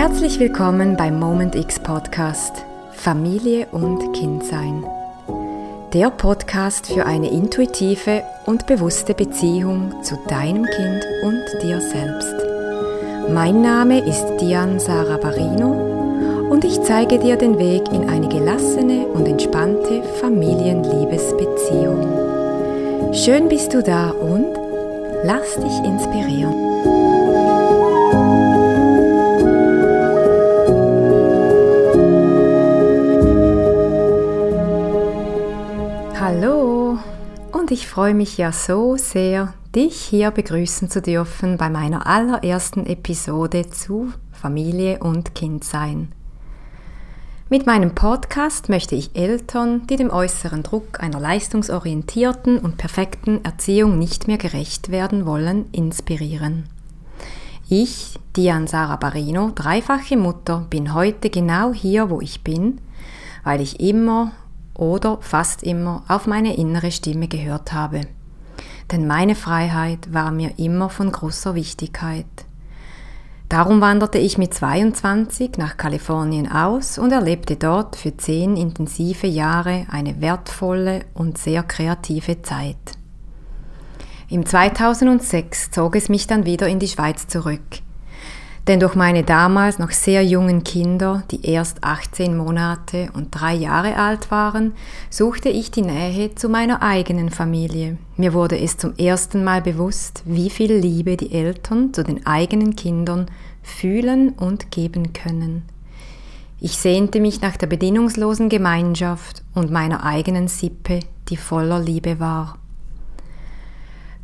Herzlich willkommen beim Moment X Podcast Familie und Kindsein. Der Podcast für eine intuitive und bewusste Beziehung zu deinem Kind und dir selbst. Mein Name ist Dian Sarah Barino und ich zeige dir den Weg in eine gelassene und entspannte Familienliebesbeziehung. Schön bist du da und lass dich inspirieren. Und ich freue mich ja so sehr, dich hier begrüßen zu dürfen bei meiner allerersten Episode zu Familie und Kindsein. Mit meinem Podcast möchte ich Eltern, die dem äußeren Druck einer leistungsorientierten und perfekten Erziehung nicht mehr gerecht werden wollen, inspirieren. Ich, Dian Sarah Barino, dreifache Mutter, bin heute genau hier, wo ich bin, weil ich immer oder fast immer auf meine innere Stimme gehört habe. Denn meine Freiheit war mir immer von großer Wichtigkeit. Darum wanderte ich mit 22 nach Kalifornien aus und erlebte dort für zehn intensive Jahre eine wertvolle und sehr kreative Zeit. Im 2006 zog es mich dann wieder in die Schweiz zurück, denn durch meine damals noch sehr jungen Kinder, die erst 18 Monate und drei Jahre alt waren, suchte ich die Nähe zu meiner eigenen Familie. Mir wurde es zum ersten Mal bewusst, wie viel Liebe die Eltern zu den eigenen Kindern fühlen und geben können. Ich sehnte mich nach der bedingungslosen Gemeinschaft und meiner eigenen Sippe, die voller Liebe war.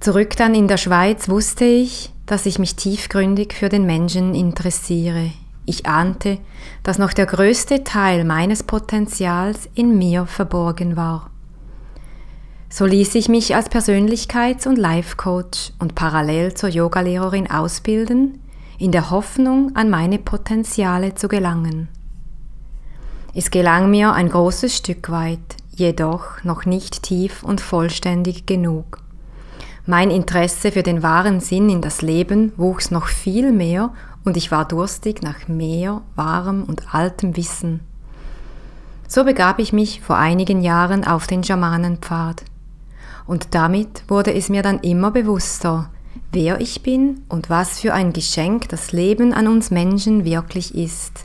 Zurück dann in der Schweiz wusste ich, dass ich mich tiefgründig für den Menschen interessiere. Ich ahnte, dass noch der größte Teil meines Potenzials in mir verborgen war. So ließ ich mich als Persönlichkeits- und Life-Coach und parallel zur Yogalehrerin ausbilden, in der Hoffnung, an meine Potenziale zu gelangen. Es gelang mir ein großes Stück weit, jedoch noch nicht tief und vollständig genug. Mein Interesse für den wahren Sinn in das Leben wuchs noch viel mehr und ich war durstig nach mehr wahrem und altem Wissen. So begab ich mich vor einigen Jahren auf den Schamanenpfad. Und damit wurde es mir dann immer bewusster, wer ich bin und was für ein Geschenk das Leben an uns Menschen wirklich ist.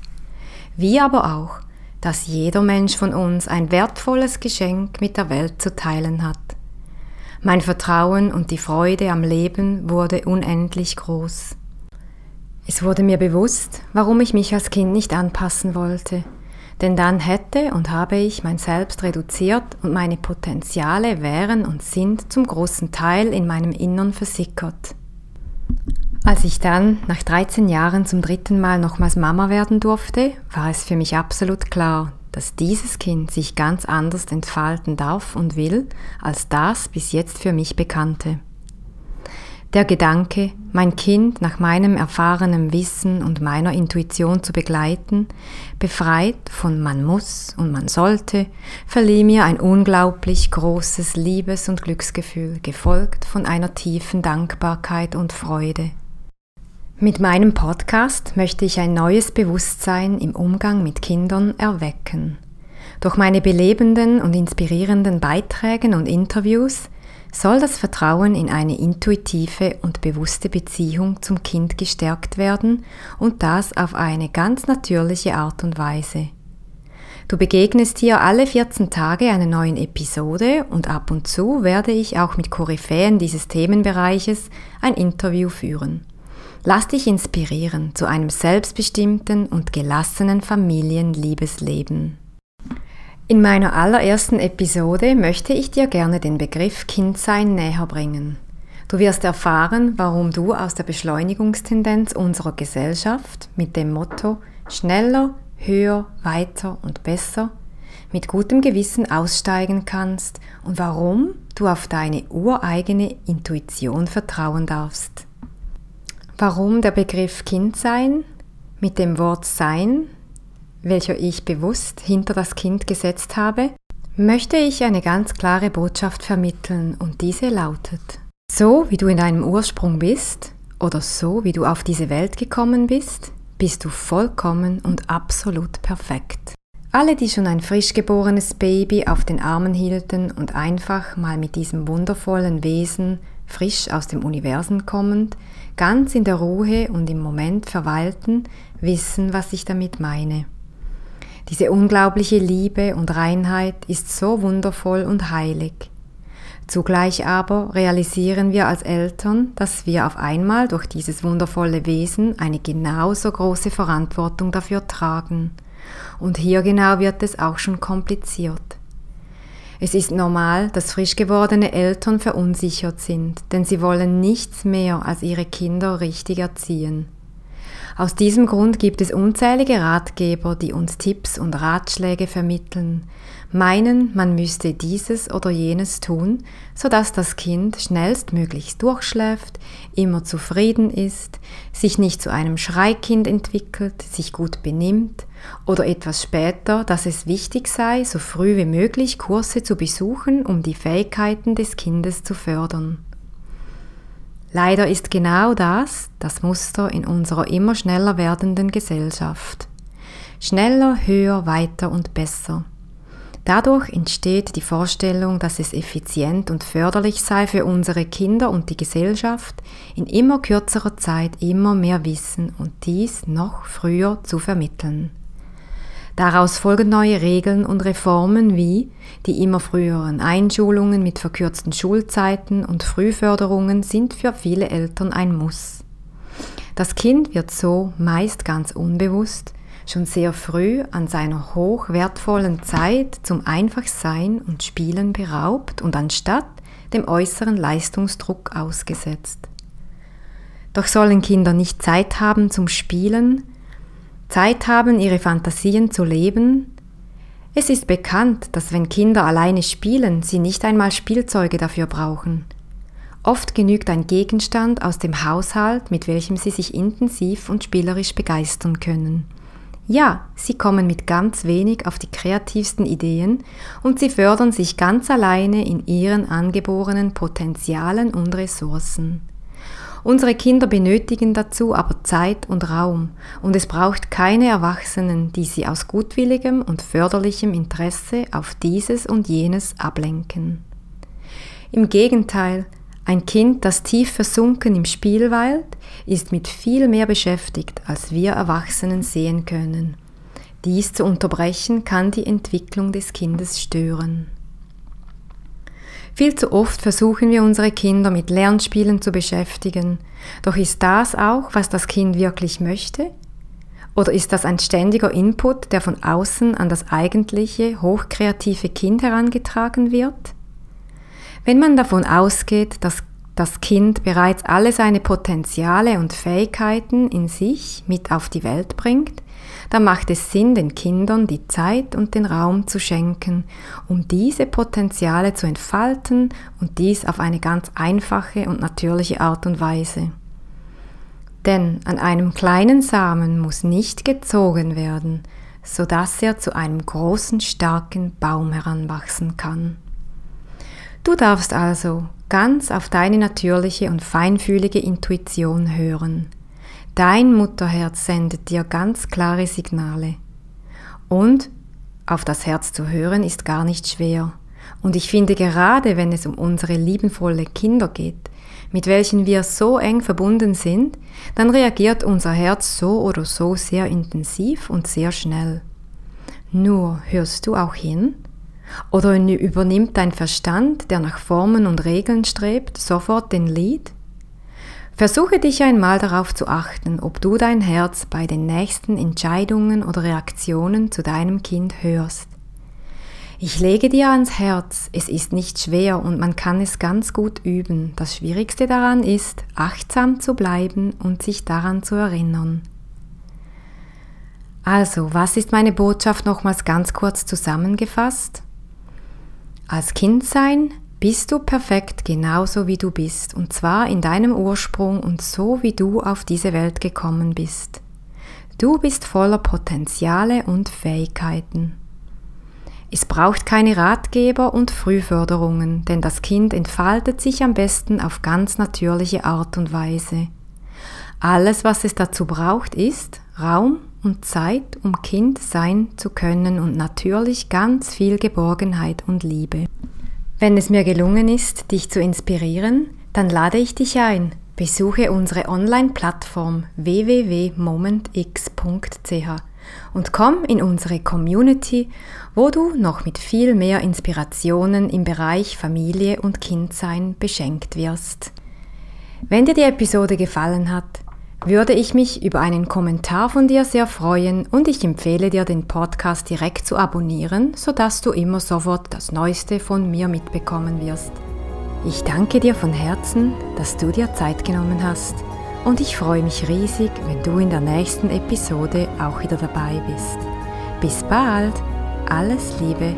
Wie aber auch, dass jeder Mensch von uns ein wertvolles Geschenk mit der Welt zu teilen hat. Mein Vertrauen und die Freude am Leben wurde unendlich groß. Es wurde mir bewusst, warum ich mich als Kind nicht anpassen wollte, denn dann hätte und habe ich mein Selbst reduziert und meine Potenziale wären und sind zum großen Teil in meinem Innern versickert. Als ich dann nach 13 Jahren zum dritten Mal nochmals Mama werden durfte, war es für mich absolut klar, dass dieses Kind sich ganz anders entfalten darf und will, als das bis jetzt für mich bekannte. Der Gedanke, mein Kind nach meinem erfahrenen Wissen und meiner Intuition zu begleiten, befreit von man muss und man sollte, verlieh mir ein unglaublich großes Liebes- und Glücksgefühl, gefolgt von einer tiefen Dankbarkeit und Freude. Mit meinem Podcast möchte ich ein neues Bewusstsein im Umgang mit Kindern erwecken. Durch meine belebenden und inspirierenden Beiträge und Interviews soll das Vertrauen in eine intuitive und bewusste Beziehung zum Kind gestärkt werden und das auf eine ganz natürliche Art und Weise. Du begegnest hier alle 14 Tage einer neuen Episode und ab und zu werde ich auch mit Koryphäen dieses Themenbereiches ein Interview führen. Lass dich inspirieren zu einem selbstbestimmten und gelassenen Familienliebesleben. In meiner allerersten Episode möchte ich dir gerne den Begriff Kindsein näher bringen. Du wirst erfahren, warum du aus der Beschleunigungstendenz unserer Gesellschaft mit dem Motto schneller, höher, weiter und besser mit gutem Gewissen aussteigen kannst und warum du auf deine ureigene Intuition vertrauen darfst. Warum der Begriff Kindsein mit dem Wort Sein, welcher ich bewusst hinter das Kind gesetzt habe, möchte ich eine ganz klare Botschaft vermitteln und diese lautet, so wie du in deinem Ursprung bist oder so wie du auf diese Welt gekommen bist, bist du vollkommen und absolut perfekt. Alle, die schon ein frisch geborenes Baby auf den Armen hielten und einfach mal mit diesem wundervollen Wesen, frisch aus dem Universum kommend, ganz in der Ruhe und im Moment verweilten, wissen, was ich damit meine. Diese unglaubliche Liebe und Reinheit ist so wundervoll und heilig. Zugleich aber realisieren wir als Eltern, dass wir auf einmal durch dieses wundervolle Wesen eine genauso große Verantwortung dafür tragen – und hier genau wird es auch schon kompliziert. Es ist normal, dass frisch gewordene Eltern verunsichert sind, denn sie wollen nichts mehr als ihre Kinder richtig erziehen. Aus diesem Grund gibt es unzählige Ratgeber, die uns Tipps und Ratschläge vermitteln, meinen, man müsste dieses oder jenes tun, sodass das Kind schnellstmöglichst durchschläft, immer zufrieden ist, sich nicht zu einem Schreikind entwickelt, sich gut benimmt oder etwas später, dass es wichtig sei, so früh wie möglich Kurse zu besuchen, um die Fähigkeiten des Kindes zu fördern. Leider ist genau das das Muster in unserer immer schneller werdenden Gesellschaft. Schneller, höher, weiter und besser. Dadurch entsteht die Vorstellung, dass es effizient und förderlich sei für unsere Kinder und die Gesellschaft, in immer kürzerer Zeit immer mehr Wissen und dies noch früher zu vermitteln. Daraus folgen neue Regeln und Reformen wie die immer früheren Einschulungen mit verkürzten Schulzeiten und Frühförderungen sind für viele Eltern ein Muss. Das Kind wird so meist ganz unbewusst schon sehr früh an seiner hochwertvollen Zeit zum Einfachsein und Spielen beraubt und anstatt dem äußeren Leistungsdruck ausgesetzt. Doch sollen Kinder nicht Zeit haben zum Spielen, Zeit haben, ihre Fantasien zu leben? Es ist bekannt, dass wenn Kinder alleine spielen, sie nicht einmal Spielzeuge dafür brauchen. Oft genügt ein Gegenstand aus dem Haushalt, mit welchem sie sich intensiv und spielerisch begeistern können. Ja, sie kommen mit ganz wenig auf die kreativsten Ideen und sie fördern sich ganz alleine in ihren angeborenen Potenzialen und Ressourcen. Unsere Kinder benötigen dazu aber Zeit und Raum und es braucht keine Erwachsenen, die sie aus gutwilligem und förderlichem Interesse auf dieses und jenes ablenken. Im Gegenteil, ein Kind, das tief versunken im Spiel weilt, ist mit viel mehr beschäftigt, als wir Erwachsenen sehen können. Dies zu unterbrechen kann die Entwicklung des Kindes stören. Viel zu oft versuchen wir unsere Kinder mit Lernspielen zu beschäftigen. Doch ist das auch, was das Kind wirklich möchte? Oder ist das ein ständiger Input, der von außen an das eigentliche, hochkreative Kind herangetragen wird? Wenn man davon ausgeht, dass das Kind bereits alle seine Potenziale und Fähigkeiten in sich mit auf die Welt bringt, dann macht es Sinn, den Kindern die Zeit und den Raum zu schenken, um diese Potenziale zu entfalten und dies auf eine ganz einfache und natürliche Art und Weise. Denn an einem kleinen Samen muss nicht gezogen werden, so dass er zu einem großen, starken Baum heranwachsen kann. Du darfst also ganz auf deine natürliche und feinfühlige Intuition hören. Dein Mutterherz sendet dir ganz klare Signale. Und auf das Herz zu hören ist gar nicht schwer. Und ich finde gerade, wenn es um unsere liebenvolle Kinder geht, mit welchen wir so eng verbunden sind, dann reagiert unser Herz so oder so sehr intensiv und sehr schnell. Nur hörst du auch hin? Oder übernimmt dein Verstand, der nach Formen und Regeln strebt, sofort den Lied? Versuche dich einmal darauf zu achten, ob du dein Herz bei den nächsten Entscheidungen oder Reaktionen zu deinem Kind hörst. Ich lege dir ans Herz, es ist nicht schwer und man kann es ganz gut üben. Das Schwierigste daran ist, achtsam zu bleiben und sich daran zu erinnern. Also, was ist meine Botschaft nochmals ganz kurz zusammengefasst? Als Kindsein bist du perfekt genauso wie du bist, und zwar in deinem Ursprung und so wie du auf diese Welt gekommen bist. Du bist voller Potenziale und Fähigkeiten. Es braucht keine Ratgeber und Frühförderungen, denn das Kind entfaltet sich am besten auf ganz natürliche Art und Weise. Alles, was es dazu braucht, ist Raum und Zeit, um Kind sein zu können und natürlich ganz viel Geborgenheit und Liebe. Wenn es mir gelungen ist, dich zu inspirieren, dann lade ich dich ein. Besuche unsere Online-Plattform www.momentx.ch und komm in unsere Community, wo du noch mit viel mehr Inspirationen im Bereich Familie und Kindsein beschenkt wirst. Wenn dir die Episode gefallen hat, würde ich mich über einen Kommentar von dir sehr freuen und ich empfehle dir den Podcast direkt zu abonnieren, sodass du immer sofort das Neueste von mir mitbekommen wirst. Ich danke dir von Herzen, dass du dir Zeit genommen hast und ich freue mich riesig, wenn du in der nächsten Episode auch wieder dabei bist. Bis bald, alles Liebe,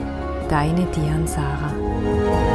deine Dian Sarah.